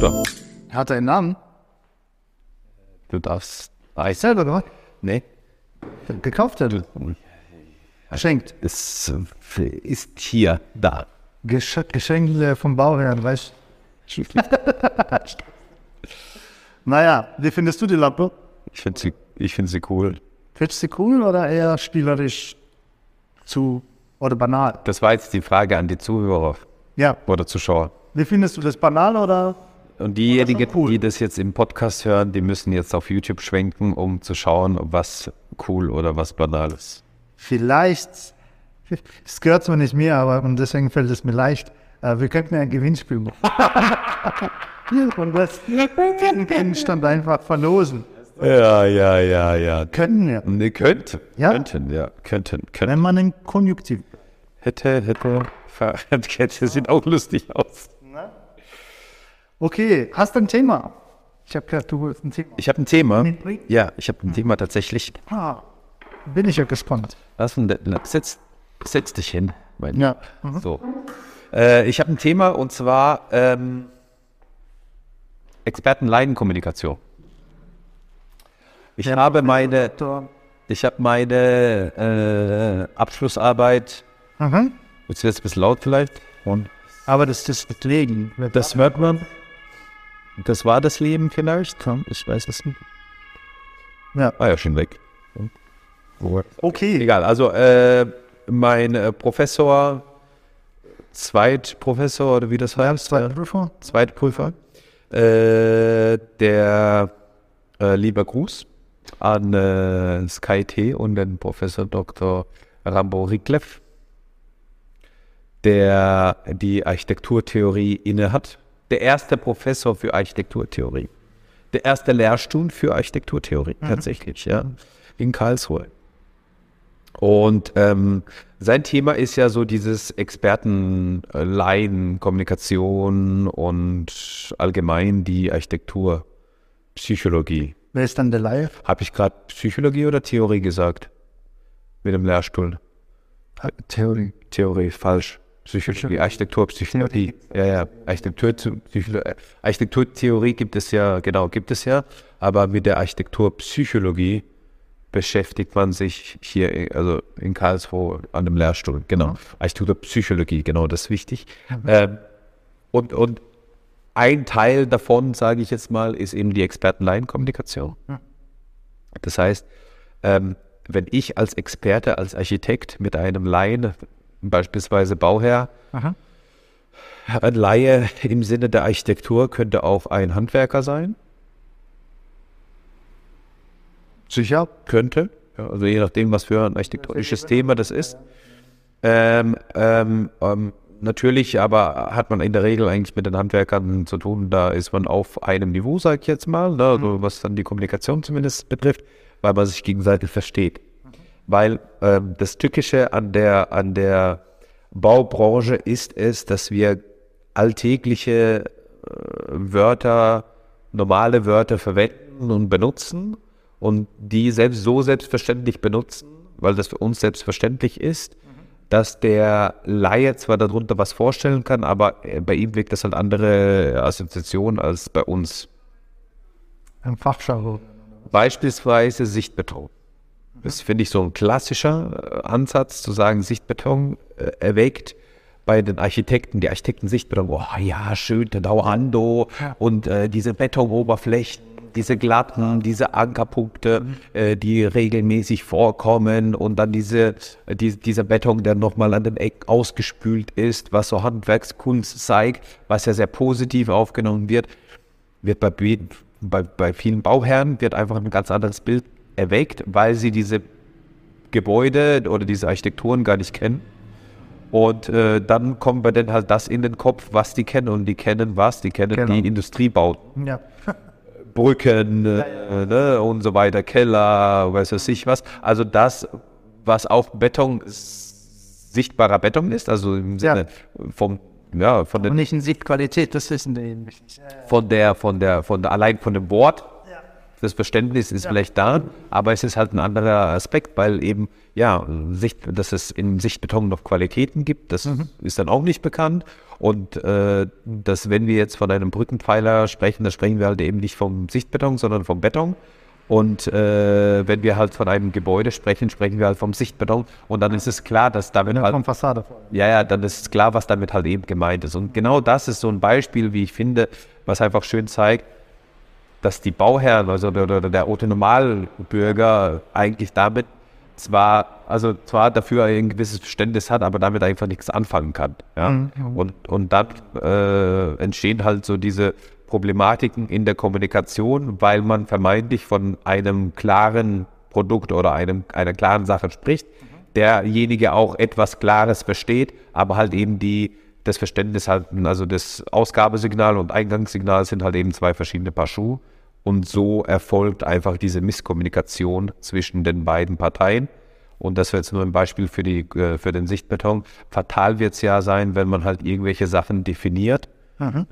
Bruder. Hat er einen Namen? Du darfst. Eis. Selber gemacht? Nee. Gekauft hat? Geschenkt. Es äh, ist hier, da. Gesch Geschenk äh, vom Bauherrn, weißt du? naja, wie findest du die Lampe? Ich finde sie, ich find sie cool. Findest du sie cool oder eher spielerisch zu oder banal? Das war jetzt die Frage an die Zuhörer Ja. oder Zuschauer. Wie findest du das banal oder? Und diejenigen, ist cool. die das jetzt im Podcast hören, die müssen jetzt auf YouTube schwenken, um zu schauen, was cool oder was banal ist. Vielleicht, es gehört zwar nicht mir, aber und deswegen fällt es mir leicht. Äh, wir könnten ja ein Gewinnspiel machen. und das den Gegenstand einfach verlosen. Ja, ja, ja, ja. Können wir. Ne, könnte. Ja? Könnten, ja. Könnten, könnten. Wenn man einen Konjunktiv. Hätte, hätte. Fahrradkette sieht auch lustig aus. Okay, hast du ein Thema? Ich habe gehört, du willst ein Thema. Ich habe ein Thema. Ja, ich habe ein Thema tatsächlich. Ah, bin ich ja gespannt. Lass denn, setz, setz dich hin. Ja. So. Äh, ich habe ein Thema und zwar ähm, Experten-Leiden-Kommunikation. Ich habe meine, ich habe meine äh, Abschlussarbeit, Mhm. jetzt wird es ein bisschen laut vielleicht, und Aber das ist das Legen. das hört man. Das war das Leben vielleicht, ich weiß es nicht. Ja. Ah ja, schon weg. Okay. Egal, also äh, mein äh, Professor, Zweitprofessor oder wie das heißt, Zweiter Prüfer. Zweitprüfer, äh, der äh, lieber Gruß an äh, Sky T und den Professor Dr. Rambo Riklev, der die Architekturtheorie innehat. Der erste Professor für Architekturtheorie. Der erste Lehrstuhl für Architekturtheorie, tatsächlich, ja, in Karlsruhe. Und ähm, sein Thema ist ja so dieses Expertenleien, Kommunikation und allgemein die Architekturpsychologie. Wer ist dann der Laie? Habe ich gerade Psychologie oder Theorie gesagt? Mit dem Lehrstuhl. Theorie. Theorie, falsch. Psychologie, Architekturpsychologie. Ja, ja. Architektur, Psycholo- Architekturtheorie gibt es ja, genau, gibt es ja. Aber mit der Architekturpsychologie beschäftigt man sich hier, also in Karlsruhe, an dem Lehrstuhl. Genau. Architekturpsychologie, genau, das ist wichtig. Ähm, und, und ein Teil davon, sage ich jetzt mal, ist eben die Experten-Laien-Kommunikation. Das heißt, ähm, wenn ich als Experte, als Architekt mit einem Laien, beispielsweise Bauherr, Aha. ein Laie im Sinne der Architektur könnte auch ein Handwerker sein, Sicher. könnte, ja, also je nachdem, was für ein architektonisches Thema das ist. Ähm, ähm, ähm, natürlich, aber hat man in der Regel eigentlich mit den Handwerkern zu tun, da ist man auf einem Niveau, sag ich jetzt mal, ne, also was dann die Kommunikation zumindest betrifft, weil man sich gegenseitig versteht. Weil ähm, das Tückische an der, an der Baubranche ist es, dass wir alltägliche äh, Wörter, normale Wörter verwenden und benutzen und die selbst so selbstverständlich benutzen, weil das für uns selbstverständlich ist, dass der Laie zwar darunter was vorstellen kann, aber äh, bei ihm wirkt das halt andere Assoziation als bei uns. Ein Fachjargon. Beispielsweise Sichtbeton. Das finde ich so ein klassischer äh, Ansatz, zu sagen, Sichtbeton äh, erweckt bei den Architekten, die Architekten Sichtbeton, oh ja, schön, der Dauerando und äh, diese Betonoberflächen, diese glatten, diese Ankerpunkte, äh, die regelmäßig vorkommen und dann diese, äh, die, dieser Beton, der nochmal an den Ecken ausgespült ist, was so Handwerkskunst zeigt, was ja sehr positiv aufgenommen wird wird bei, bei, bei vielen Bauherren wird einfach ein ganz anderes Bild erweckt, weil sie diese Gebäude oder diese Architekturen gar nicht kennen. Und äh, dann kommt bei denen halt das in den Kopf, was die kennen. Und die kennen was? Die kennen Genau. die Industriebauten. Ja. Brücken äh, Ne, und so weiter, Keller, weiß was ich was. Also das, was auf Beton sichtbarer Beton ist, also im Ja. Sinne vom, ja, von Und den nicht in Sichtqualität, das wissen die eben nicht. von der, von der, von der, allein von dem Wort, das Verständnis ist vielleicht da, aber es ist halt ein anderer Aspekt, weil eben, ja, Sicht, dass es in Sichtbeton noch Qualitäten gibt, das ist dann auch nicht bekannt. Und äh, dass, wenn wir jetzt von einem Brückenpfeiler sprechen, dann sprechen wir halt eben nicht vom Sichtbeton, sondern vom Beton. Und äh, wenn wir halt von einem Gebäude sprechen, sprechen wir halt vom Sichtbeton. Und dann ist es klar, dass damit Ja, halt vom Fassade ja, ja, dann ist es klar, was damit halt eben gemeint ist. Und genau das ist so ein Beispiel, wie ich finde, was einfach schön zeigt, dass die Bauherren, also der, der, der Otto-Normalbürger eigentlich damit zwar, also zwar dafür ein gewisses Verständnis hat, aber damit einfach nichts anfangen kann. Ja? Mhm. Und, und dann äh, entstehen halt so diese Problematiken in der Kommunikation, weil man vermeintlich von einem klaren Produkt oder einem, einer klaren Sache spricht, derjenige auch etwas Klares versteht, aber halt eben die, das Verständnis halt, also das Ausgabesignal und Eingangssignal sind halt eben zwei verschiedene Paar Schuhe. Und so erfolgt einfach diese Misskommunikation zwischen den beiden Parteien. Und das wäre jetzt nur ein Beispiel für, die, äh, für den Sichtbeton. Fatal wird es ja sein, wenn man halt irgendwelche Sachen definiert, Mhm.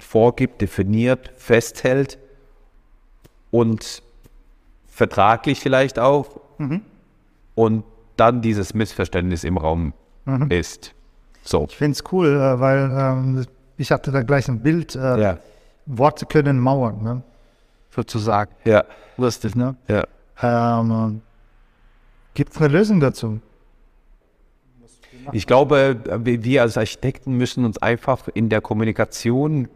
vorgibt, definiert, festhält und vertraglich vielleicht auch und dann dieses Missverständnis im Raum ist. So. Ich finde es cool, äh, weil ähm, ich hatte da gleich ein Bild. Äh, Ja. Worte können Mauern, ne? sozusagen. Ja. Lustig, ne? Ja. Ähm, Gibt es eine Lösung dazu? Ich glaube, wir wir als Architekten müssen uns einfach in der Kommunikation,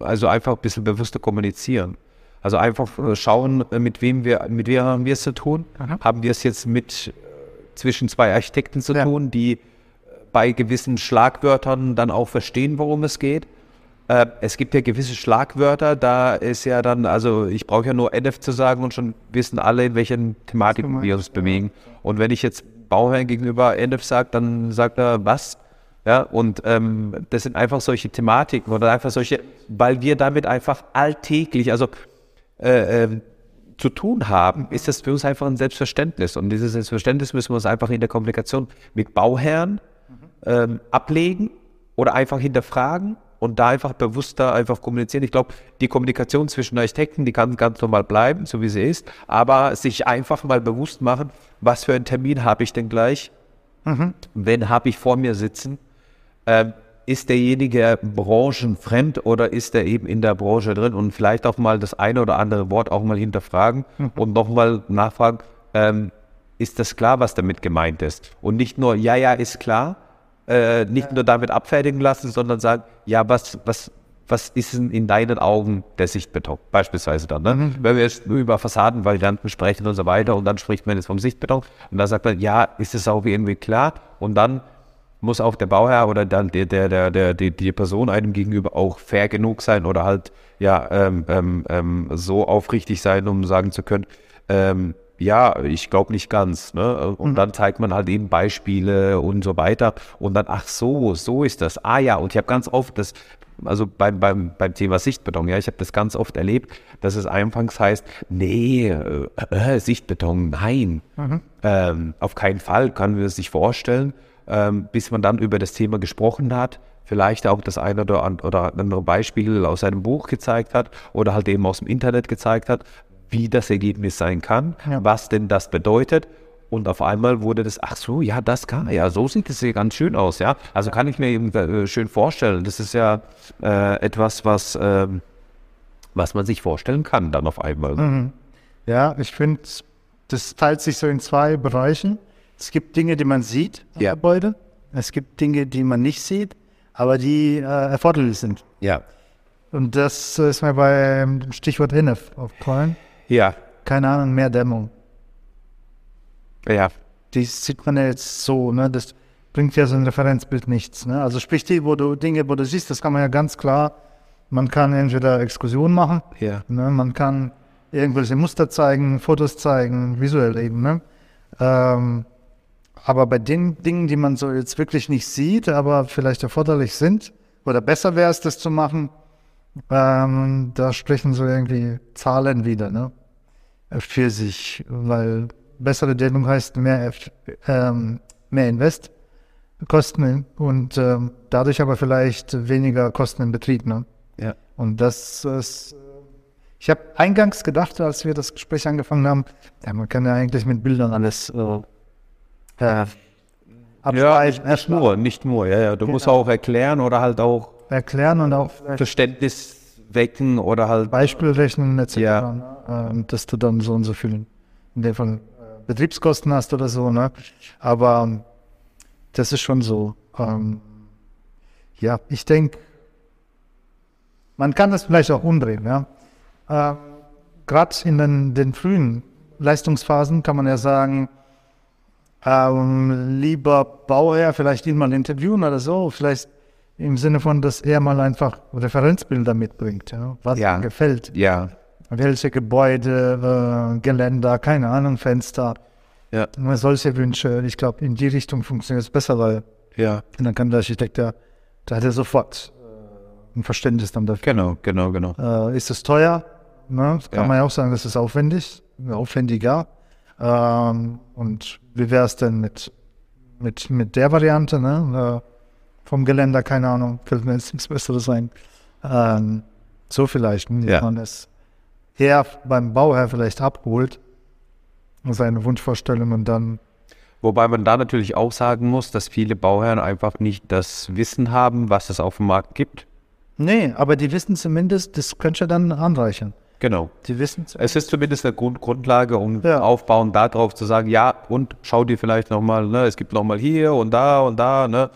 also einfach ein bisschen bewusster kommunizieren. Also einfach äh, schauen, äh, mit wem wir, mit wem haben wir es zu tun? Aha. Haben wir es jetzt mit äh, zwischen zwei Architekten zu Ja. tun, die äh, bei gewissen Schlagwörtern dann auch verstehen, worum es geht? Äh, es gibt ja gewisse Schlagwörter, da ist ja dann, also ich brauche ja nur NF zu sagen und schon wissen alle, in welchen Thematiken wir uns bewegen. Und wenn ich jetzt Bauherrn gegenüber NF sage, dann sagt er, was? Ja, und ähm, das sind einfach solche Thematiken oder einfach solche, weil wir damit einfach alltäglich, also äh, ähm, zu tun haben, ist das für uns einfach ein Selbstverständnis. Und dieses Selbstverständnis müssen wir uns einfach in der Kommunikation mit Bauherren ähm, ablegen oder einfach hinterfragen und da einfach bewusster einfach kommunizieren. Ich glaube, die Kommunikation zwischen Architekten, die kann ganz normal bleiben, so wie sie ist, aber sich einfach mal bewusst machen, was für einen Termin habe ich denn gleich, wen habe ich vor mir sitzen, ähm, ist derjenige branchenfremd oder ist er eben in der Branche drin? Und vielleicht auch mal das eine oder andere Wort auch mal hinterfragen und nochmal nachfragen, ähm, ist das klar, was damit gemeint ist? Und nicht nur, ja, ja, ist klar, äh, nicht nur damit abfertigen lassen, sondern sagen, ja, was, was, was ist denn in deinen Augen der Sichtbeton? Beispielsweise dann, ne? Wenn wir jetzt nur über Fassadenvarianten sprechen und so weiter und dann spricht man jetzt vom Sichtbeton und dann sagt man, ja, ist es auch irgendwie klar? Und dann muss auch der Bauherr oder dann der, der, der, der, die, die Person einem gegenüber auch fair genug sein oder halt ja ähm, ähm, ähm, so aufrichtig sein, um sagen zu können, ähm, ja, ich glaube nicht ganz. Ne? Und dann zeigt man halt eben Beispiele und so weiter. Und dann, ach so, so ist das. Ah ja, und ich habe ganz oft das, also beim, beim, beim Thema Sichtbeton, ja, ich habe das ganz oft erlebt, dass es anfangs heißt, nee, äh, äh, Sichtbeton, nein. Ähm, auf keinen Fall kann man das sich vorstellen, ähm, bis man dann über das Thema gesprochen hat, vielleicht auch das eine oder andere Beispiel aus einem Buch gezeigt hat oder halt eben aus dem Internet gezeigt hat, wie das Ergebnis sein kann, Ja. was denn das bedeutet. Und auf einmal wurde das, ach so, ja, das kann, ja, so sieht es ja ganz schön aus, ja. Also kann ich mir eben äh, schön vorstellen. Das ist ja äh, etwas, was, ähm, was man sich vorstellen kann dann auf einmal. Ja, ich finde, das teilt sich so in zwei Bereichen. Es gibt Dinge, die man sieht im Ja. Gebäude. Es gibt Dinge, die man nicht sieht, aber die äh, erforderlich sind. Ja. Und das ist mir beim Stichwort INF aufgefallen. Ja. Keine Ahnung, mehr Dämmung. Ja. Die sieht man ja jetzt so, ne? Das bringt ja so ein Referenzbild nichts. Ne? Also sprich die, wo du Dinge, wo du siehst, das kann man ja ganz klar. Man kann entweder Exkursionen machen, Ja. Ne? Man kann irgendwelche Muster zeigen, Fotos zeigen, visuell eben. Ne? Ähm, aber bei den Dingen, die man so jetzt wirklich nicht sieht, aber vielleicht erforderlich sind, oder besser wäre es, das zu machen, ähm, da sprechen so irgendwie Zahlen wieder ne? Für sich, weil bessere Dämmung heißt mehr, ähm, mehr Invest. Kosten und ähm, dadurch aber vielleicht weniger Kosten im Betrieb. Ne? Ja. Und das ist, äh, Ich habe eingangs gedacht, als wir das Gespräch angefangen haben, ja, man kann ja eigentlich mit Bildern alles äh, äh, ja, nicht, nicht nur, nicht nur. Ja, ja. Du musst Genau. auch erklären oder halt auch erklären und auch Verständnis wecken oder halt. Beispielrechnen etc. Ja. Ähm, dass du dann so und so viel in dem Fall äh, Betriebskosten hast oder so. Ne? Aber ähm, das ist schon so. Ähm, ja, ich denke, man kann das vielleicht auch umdrehen. Ja? Ähm, Gerade in den, den frühen Leistungsphasen kann man ja sagen, ähm, lieber Bauherr, vielleicht ihn mal interviewen oder so, vielleicht im Sinne von, dass er mal einfach Referenzbilder mitbringt, ja, was Ja. ihm gefällt, Ja, welche Gebäude, äh, Geländer, keine Ahnung, Fenster, ja, Nur solche Wünsche. Ich glaube, in die Richtung funktioniert es besser, weil ja. dann kann der Architekt ja, da hat er sofort ein Verständnis dann dafür. Genau, genau, genau. Äh, ist es teuer? Ne? Kann Ja. man ja auch sagen, das ist aufwendig, aufwendiger. Ähm, und wie wäre es denn mit, mit, mit der Variante? Ne? Äh, vom Geländer, keine Ahnung, fällt mir jetzt nichts Besseres ein. Ähm, so vielleicht, ne? Ja. man es eher beim Bauherr vielleicht abholt, seine Wunschvorstellung und dann Wobei man da natürlich auch sagen muss, dass viele Bauherren einfach nicht das Wissen haben, was es auf dem Markt gibt. Nee, aber die wissen zumindest, das könnte dann anreichern. Genau. Die wissen Es ist zumindest eine Grund Grundlage, um Ja. aufbauen darauf zu sagen, ja, und schau dir vielleicht nochmal, ne, es gibt nochmal hier und da und da, ne,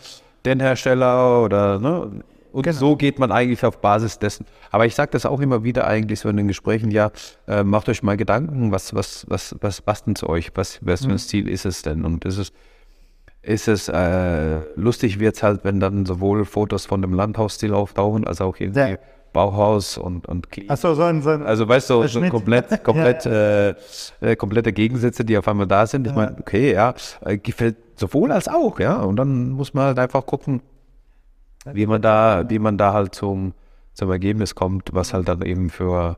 den Hersteller oder, ne, und Genau. so geht man eigentlich auf Basis dessen. Aber ich sage das auch immer wieder eigentlich so in den Gesprächen, ja, äh, macht euch mal Gedanken, was, was, was, was passt denn zu euch? Was, was für ein Stil ist es denn? Und ist es, ist es, äh, lustig wird's halt, wenn dann sowohl Fotos von dem Landhausstil auftauchen, als auch irgendwie Ja. Bauhaus und, und Clean. Achso, so ein, so ein Also weißt du, so komplett, komplett, Äh, äh, komplette Gegensätze, die auf einmal da sind. Ich meine, okay, ja, äh, gefällt sowohl als auch, ja. Und dann muss man halt einfach gucken, wie man da, wie man da halt zum, zum Ergebnis kommt, was halt dann eben für,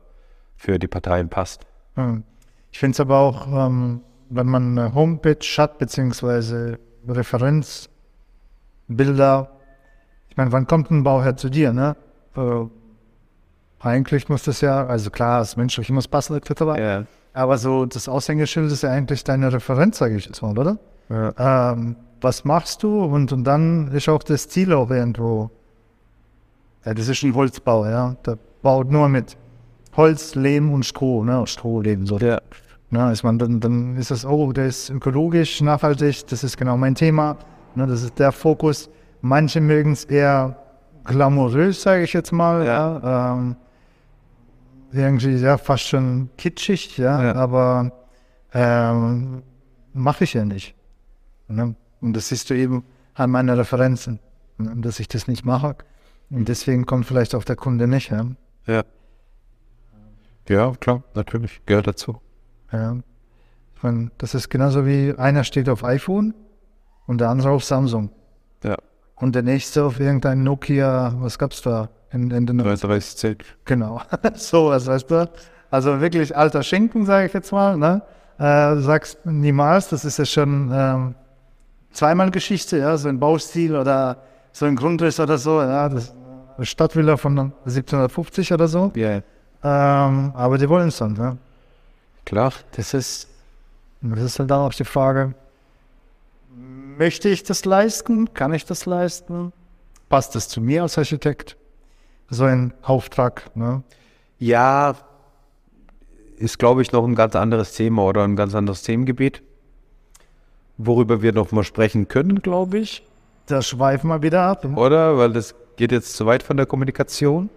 für die Parteien passt. Ich finde es aber auch, ähm, wenn man eine Homepage hat, beziehungsweise Referenzbilder, ich meine, wann kommt ein Bauherr zu dir, ne? Eigentlich muss das ja, also klar, das menschlich muss passen, etc. Ja. Aber so das Aushängeschild ist ja eigentlich deine Referenz, sage ich jetzt mal, oder? Ja. Ähm, was machst du? Und, und dann ist auch das Ziel auch irgendwo. Ja, das ist ein Holzbau, ja. Der baut nur mit Holz, Lehm und Stroh, ne? Stroh, Lehm, so. Ja. Na, ist man, dann, dann ist das, oh, der ist ökologisch, nachhaltig, das ist genau mein Thema. Ne, das ist der Fokus. Manche mögen es eher glamourös, sage ich jetzt mal. Ja. Ja. ähm, irgendwie ja fast schon kitschig, ja, Ja. aber ähm, mache ich ja nicht. Ne? Und das siehst du eben an meinen Referenzen, ne? dass ich das nicht mache. Und deswegen kommt vielleicht auch der Kunde nicht. Ja? Ja. Ja, klar, natürlich. Gehört dazu. Ja. Ich meine, das ist genauso wie einer steht auf iPhone und der andere auf Samsung. Ja. Und der nächste auf irgendein Nokia, was gab's da? In, in den 3310. Genau. so was weißt du. Also wirklich alter Schinken, sage ich jetzt mal. Ne? Äh, du sagst niemals, das ist ja schon ähm, zweimal Geschichte, ja, so ein Baustil oder so ein Grundriss oder so, ja, das Stadtvilla von 1750 oder so. Ja, Ähm, aber die wollen es dann, ja. klar. Das ist, das ist halt dann auch die Frage, möchte ich das leisten? Kann ich das leisten? Passt das zu mir als Architekt? So ein Auftrag, ne? Ja, ist, glaube ich, noch ein ganz anderes Thema oder ein ganz anderes Themengebiet, worüber wir noch mal sprechen können, glaube ich. Da schweifen wir wieder ab. Oder? Weil das geht jetzt zu weit von der Kommunikation.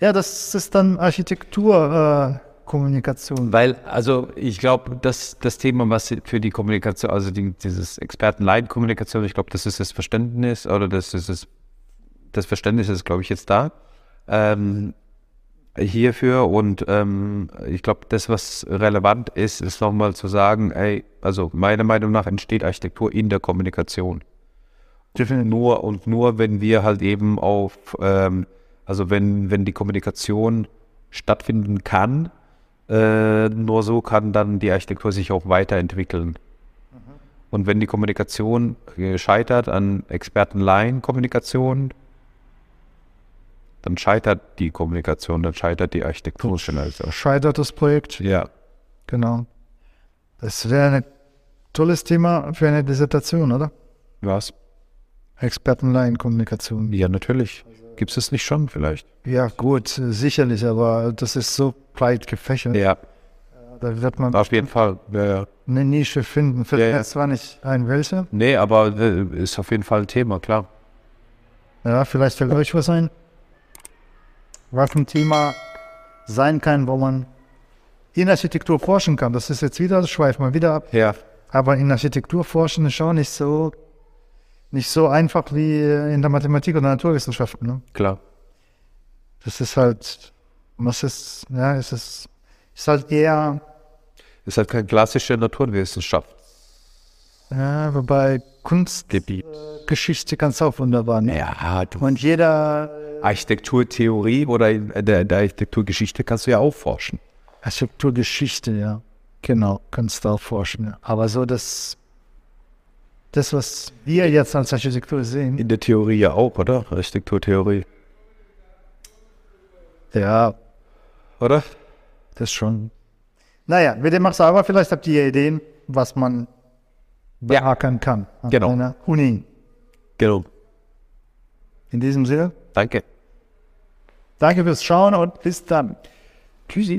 Ja, das ist dann Architekturkommunikation. Äh. Weil, also ich glaube, das, das Thema, was für die Kommunikation, also die, dieses Experten-Leid-Kommunikation, ich glaube, das ist das Verständnis oder das ist das, das Verständnis ist, glaube ich, jetzt da ähm, hierfür. Und ähm, ich glaube, das, was relevant ist, ist nochmal zu sagen, ey, also meiner Meinung nach entsteht Architektur in der Kommunikation. Nur und nur, wenn wir halt eben auf, ähm, also wenn, wenn die Kommunikation stattfinden kann, äh, nur so kann dann die Architektur sich auch weiterentwickeln. Und wenn die Kommunikation äh, scheitert an Experten-Laien-Kommunikation, dann scheitert die Kommunikation, dann scheitert die Architektur schneller. Scheitert das Projekt. Ja. Genau. Das wäre ein tolles Thema für eine Dissertation, oder? Was? Expertenlaienkommunikation. Ja, natürlich. Gibt es das nicht schon vielleicht? Ja, gut, sicherlich, aber das ist so breit gefächert. Ja, Da wird man auf jeden Fall. Ja, ja. eine Nische finden. Fällt Ja, mir zwar nicht ein, welche. Nee, aber äh, ist auf jeden Fall ein Thema, klar. Ja, vielleicht fällt euch was ein. Was ein Thema sein kann, wo man in Architektur forschen kann. Das ist jetzt wieder, das schweift mal wieder ab. Ja. Aber in Architektur forschen ist schon nicht so, nicht so einfach wie in der Mathematik oder Naturwissenschaften. Ne? Klar. Das ist halt, was ist, ja, es ist, ist halt eher, Ist halt keine klassische Naturwissenschaft. ja, wobei. Kunstgeschichte kannst du auch wunderbar. Ne? Ja, du. Und jeder Architekturtheorie oder in der, der Architekturgeschichte kannst du ja auch forschen. Architekturgeschichte, ja. Genau, kannst du auch forschen. Ja. Aber so das, das, was wir jetzt als Architektur sehen, In der Theorie ja auch, oder? Architekturtheorie. ja, Oder? das schon. Naja, wie dem auch sei, aber vielleicht habt ihr Ideen, was man Ja. beackern kann an Genau. einer Uni. Genau. In diesem Sinne, Danke. Danke fürs Schauen und bis dann. Tschüssi.